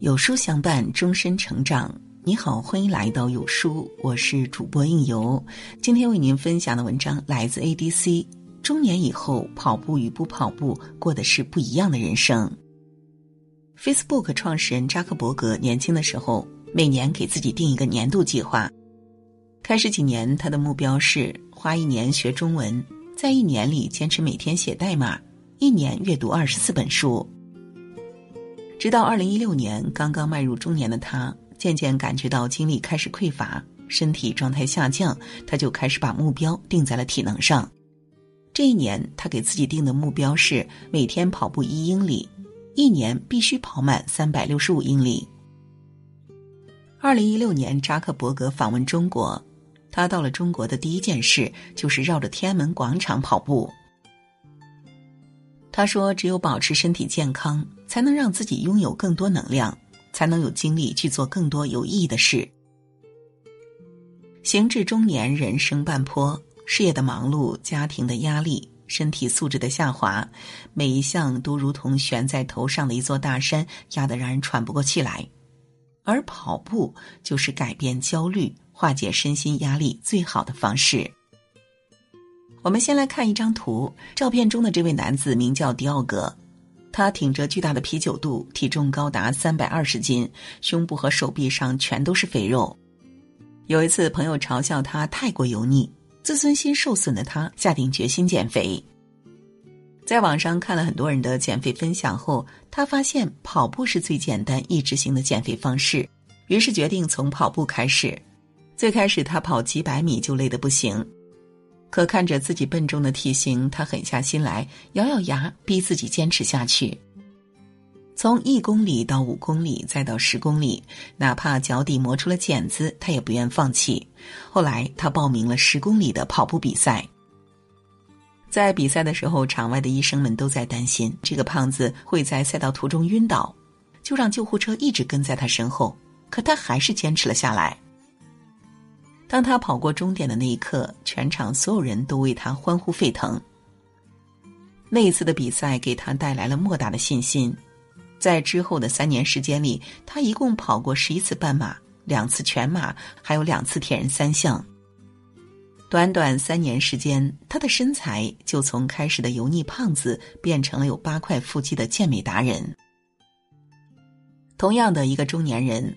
有书相伴，终身成长。你好，欢迎来到有书，我是主播应由。今天为您分享的文章来自 ADC。中年以后，跑步与不跑步过的是不一样的人生。Facebook 创始人扎克伯格年轻的时候，每年给自己定一个年度计划。开始几年，他的目标是花一年学中文，在一年里坚持每天写代码，一年阅读二十四本书。直到二零一六年，刚刚迈入中年的他，渐渐感觉到精力开始匮乏，身体状态下降，他就开始把目标定在了体能上。这一年，他给自己定的目标是每天跑步一英里，一年必须跑满三百六十五英里。二零一六年，扎克伯格访问中国，他到了中国的第一件事就是绕着天安门广场跑步。他说：“只有保持身体健康。”才能让自己拥有更多能量，才能有精力去做更多有意义的事。行至中年，人生半坡，事业的忙碌，家庭的压力，身体素质的下滑，每一项都如同悬在头上的一座大山，压得让人喘不过气来。而跑步就是改变焦虑、化解身心压力最好的方式。我们先来看一张图，照片中的这位男子名叫迪奥格。他挺着巨大的啤酒肚，体重高达三百二十斤，胸部和手臂上全都是肥肉。有一次，朋友嘲笑他太过油腻，自尊心受损的他下定决心减肥。在网上看了很多人的减肥分享后，他发现跑步是最简单、易执行的减肥方式，于是决定从跑步开始。最开始，他跑几百米就累得不行。可看着自己笨重的体型，他狠下心来，咬咬牙，逼自己坚持下去。从一公里到五公里，再到十公里，哪怕脚底磨出了茧子，他也不愿放弃。后来，他报名了十公里的跑步比赛。在比赛的时候，场外的医生们都在担心这个胖子会在赛道途中晕倒，就让救护车一直跟在他身后。可他还是坚持了下来。当他跑过终点的那一刻，全场所有人都为他欢呼沸腾。那一次的比赛给他带来了莫大的信心，在之后的三年时间里，他一共跑过十一次半马、两次全马，还有两次铁人三项。短短三年时间，他的身材就从开始的油腻胖子变成了有八块腹肌的健美达人。同样的一个中年人。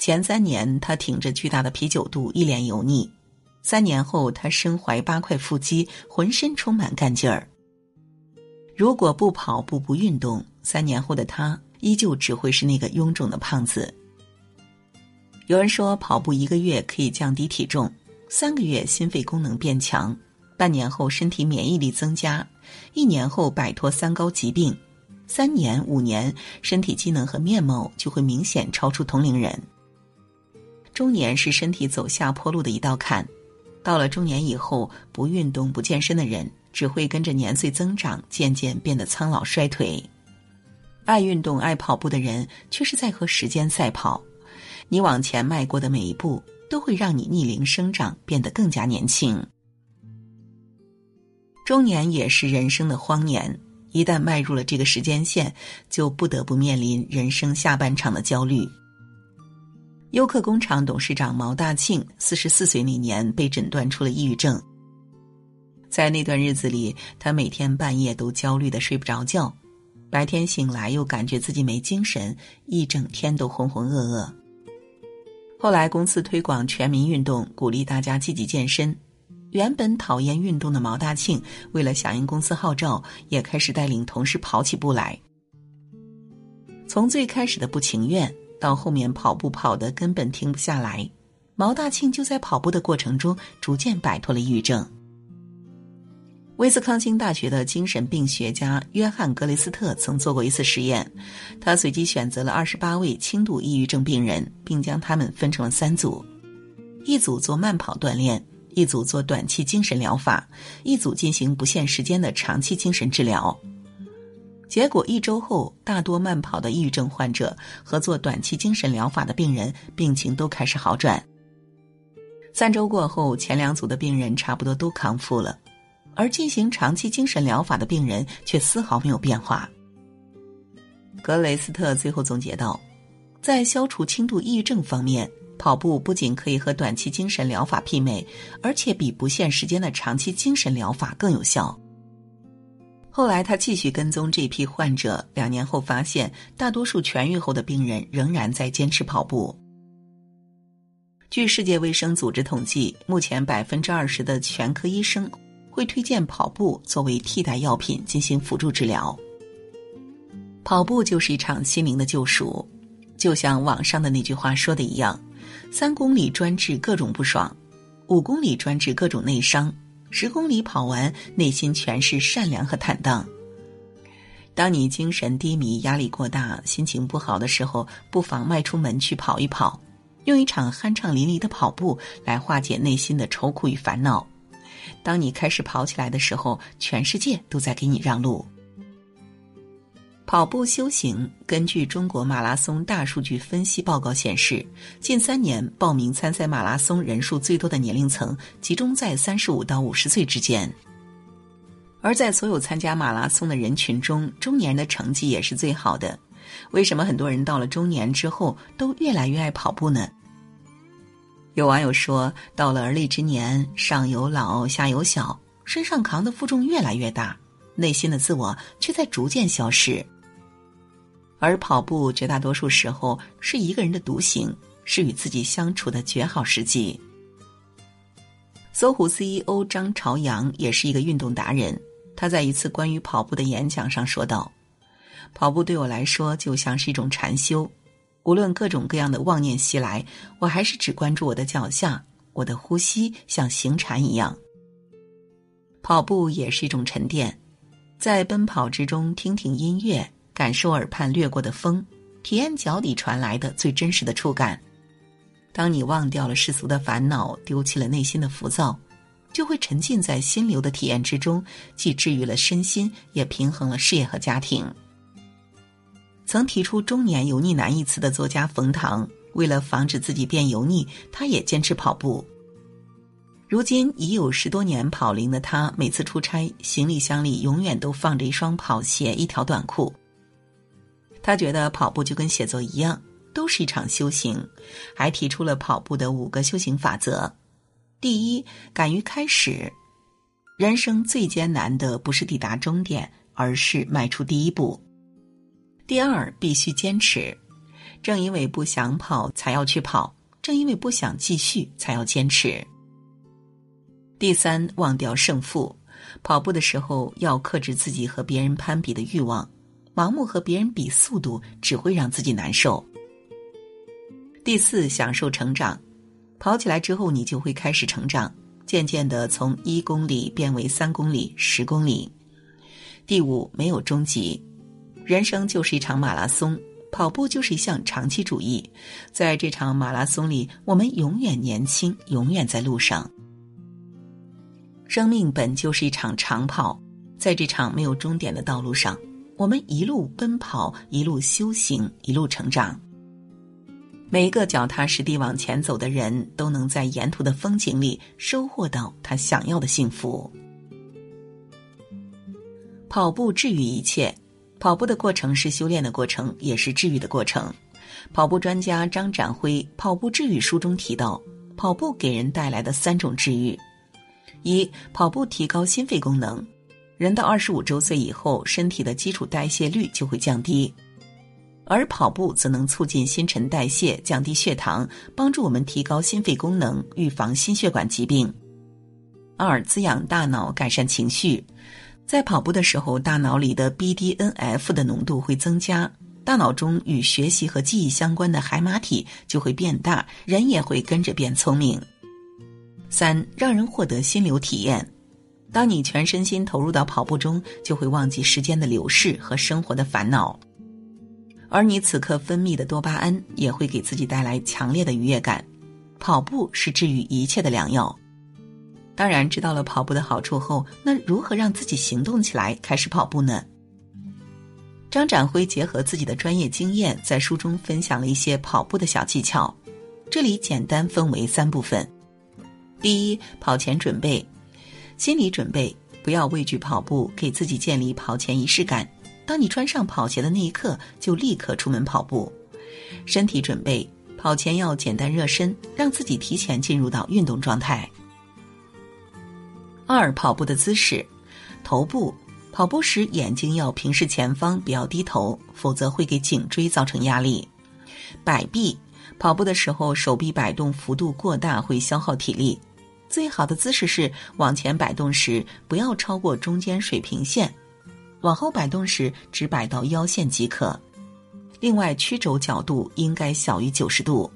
前三年，他挺着巨大的啤酒肚，一脸油腻；三年后，他身怀八块腹肌，浑身充满干劲儿。如果不跑步、不运动，三年后的他依旧只会是那个臃肿的胖子。有人说，跑步一个月可以降低体重，三个月心肺功能变强，半年后身体免疫力增加，一年后摆脱三高疾病，三年、五年，身体机能和面貌就会明显超出同龄人。中年是身体走下坡路的一道坎，到了中年以后，不运动不健身的人，只会跟着年岁增长，渐渐变得苍老衰退。爱运动、爱跑步的人，却是在和时间赛跑。你往前迈过的每一步，都会让你逆龄生长，变得更加年轻。中年也是人生的荒年，一旦迈入了这个时间线，就不得不面临人生下半场的焦虑。优客工厂董事长毛大庆四十四岁那年被诊断出了抑郁症。在那段日子里，他每天半夜都焦虑的睡不着觉，白天醒来又感觉自己没精神，一整天都浑浑噩噩。后来公司推广全民运动，鼓励大家积极健身。原本讨厌运动的毛大庆，为了响应公司号召，也开始带领同事跑起步来。从最开始的不情愿。到后面跑步跑的根本停不下来，毛大庆就在跑步的过程中逐渐摆脱了抑郁症。威斯康星大学的精神病学家约翰格雷斯特曾做过一次实验，他随机选择了二十八位轻度抑郁症病人，并将他们分成了三组，一组做慢跑锻炼，一组做短期精神疗法，一组进行不限时间的长期精神治疗。结果一周后，大多慢跑的抑郁症患者和做短期精神疗法的病人病情都开始好转。三周过后，前两组的病人差不多都康复了，而进行长期精神疗法的病人却丝毫没有变化。格雷斯特最后总结道：“在消除轻度抑郁症方面，跑步不仅可以和短期精神疗法媲美，而且比不限时间的长期精神疗法更有效。后来，他继续跟踪这批患者，两年后发现，大多数痊愈后的病人仍然在坚持跑步。据世界卫生组织统计，目前百分之二十的全科医生会推荐跑步作为替代药品进行辅助治疗。跑步就是一场心灵的救赎，就像网上的那句话说的一样：“三公里专治各种不爽，五公里专治各种内伤。”十公里跑完，内心全是善良和坦荡。当你精神低迷、压力过大、心情不好的时候，不妨迈出门去跑一跑，用一场酣畅淋漓的跑步来化解内心的愁苦与烦恼。当你开始跑起来的时候，全世界都在给你让路。跑步修行。根据中国马拉松大数据分析报告显示，近三年报名参赛马拉松人数最多的年龄层集中在三十五到五十岁之间。而在所有参加马拉松的人群中，中年人的成绩也是最好的。为什么很多人到了中年之后都越来越爱跑步呢？有网友说，到了而立之年，上有老，下有小，身上扛的负重越来越大，内心的自我却在逐渐消失。而跑步绝大多数时候是一个人的独行，是与自己相处的绝好时机。搜狐 CEO 张朝阳也是一个运动达人，他在一次关于跑步的演讲上说道：“跑步对我来说就像是一种禅修，无论各种各样的妄念袭来，我还是只关注我的脚下，我的呼吸像行禅一样。跑步也是一种沉淀，在奔跑之中听听音乐。”感受耳畔掠过的风，体验脚底传来的最真实的触感。当你忘掉了世俗的烦恼，丢弃了内心的浮躁，就会沉浸在心流的体验之中，既治愈了身心，也平衡了事业和家庭。曾提出“中年油腻男”一词的作家冯唐，为了防止自己变油腻，他也坚持跑步。如今已有十多年跑龄的他，每次出差，行李箱里永远都放着一双跑鞋、一条短裤。他觉得跑步就跟写作一样，都是一场修行，还提出了跑步的五个修行法则：第一，敢于开始。人生最艰难的不是抵达终点，而是迈出第一步。第二，必须坚持。正因为不想跑，才要去跑；正因为不想继续，才要坚持。第三，忘掉胜负。跑步的时候要克制自己和别人攀比的欲望。盲目和别人比速度，只会让自己难受。第四，享受成长，跑起来之后，你就会开始成长，渐渐的从一公里变为三公里、十公里。第五，没有终极，人生就是一场马拉松，跑步就是一项长期主义，在这场马拉松里，我们永远年轻，永远在路上。生命本就是一场长跑，在这场没有终点的道路上。我们一路奔跑，一路修行，一路成长。每一个脚踏实地往前走的人，都能在沿途的风景里收获到他想要的幸福。跑步治愈一切，跑步的过程是修炼的过程，也是治愈的过程。跑步专家张展辉《跑步治愈》书中提到，跑步给人带来的三种治愈：一、跑步提高心肺功能。人到二十五周岁以后，身体的基础代谢率就会降低，而跑步则能促进新陈代谢，降低血糖，帮助我们提高心肺功能，预防心血管疾病。二、滋养大脑，改善情绪。在跑步的时候，大脑里的 BDNF 的浓度会增加，大脑中与学习和记忆相关的海马体就会变大，人也会跟着变聪明。三、让人获得心流体验。当你全身心投入到跑步中，就会忘记时间的流逝和生活的烦恼，而你此刻分泌的多巴胺也会给自己带来强烈的愉悦感。跑步是治愈一切的良药。当然，知道了跑步的好处后，那如何让自己行动起来，开始跑步呢？张展辉结合自己的专业经验，在书中分享了一些跑步的小技巧。这里简单分为三部分：第一，跑前准备。心理准备，不要畏惧跑步，给自己建立跑前仪式感。当你穿上跑鞋的那一刻，就立刻出门跑步。身体准备，跑前要简单热身，让自己提前进入到运动状态。二、跑步的姿势，头部。跑步时眼睛要平视前方，不要低头，否则会给颈椎造成压力。摆臂，跑步的时候手臂摆动幅度过大会消耗体力。最好的姿势是往前摆动时不要超过中间水平线，往后摆动时只摆到腰线即可。另外，曲肘角度应该小于九十度。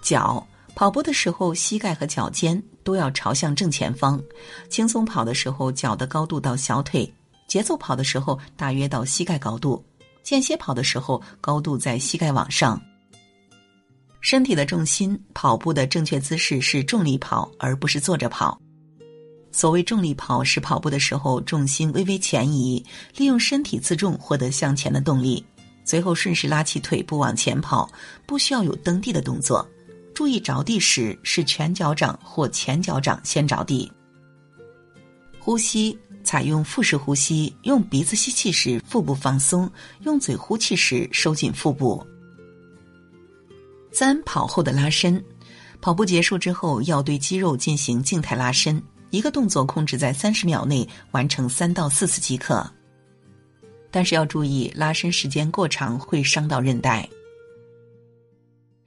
脚。跑步的时候，膝盖和脚尖都要朝向正前方。轻松跑的时候，脚的高度到小腿；节奏跑的时候，大约到膝盖高度。间歇跑的时候，高度在膝盖往上。身体的重心，跑步的正确姿势是重力跑，而不是坐着跑。所谓重力跑，是跑步的时候重心微微前移，利用身体自重获得向前的动力，随后顺势拉起腿部往前跑，不需要有蹬地的动作。注意着地时是全脚掌或前脚掌先着地。呼吸采用腹式呼吸，用鼻子吸气时腹部放松，用嘴呼气时收紧腹部。三跑后的拉伸，跑步结束之后要对肌肉进行静态拉伸，一个动作控制在三十秒内完成三到四次即可。但是要注意，拉伸时间过长会伤到韧带。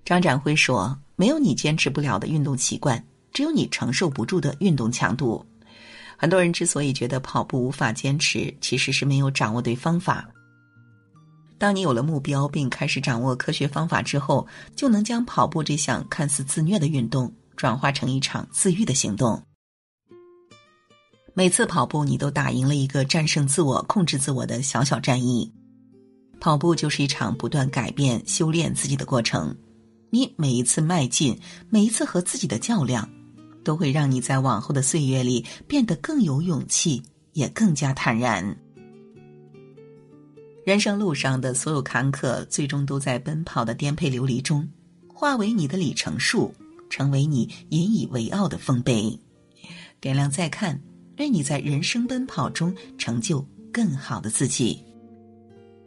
张展辉说。没有你坚持不了的运动习惯，只有你承受不住的运动强度。很多人之所以觉得跑步无法坚持，其实是没有掌握对方法。当你有了目标，并开始掌握科学方法之后，就能将跑步这项看似自虐的运动，转化成一场自愈的行动。每次跑步，你都打赢了一个战胜自我、控制自我的小小战役。跑步就是一场不断改变、修炼自己的过程。你每一次迈进，每一次和自己的较量，都会让你在往后的岁月里变得更有勇气，也更加坦然。人生路上的所有坎坷，最终都在奔跑的颠沛流离中，化为你的里程数，成为你引以为傲的丰碑。点亮再看，愿你在人生奔跑中成就更好的自己。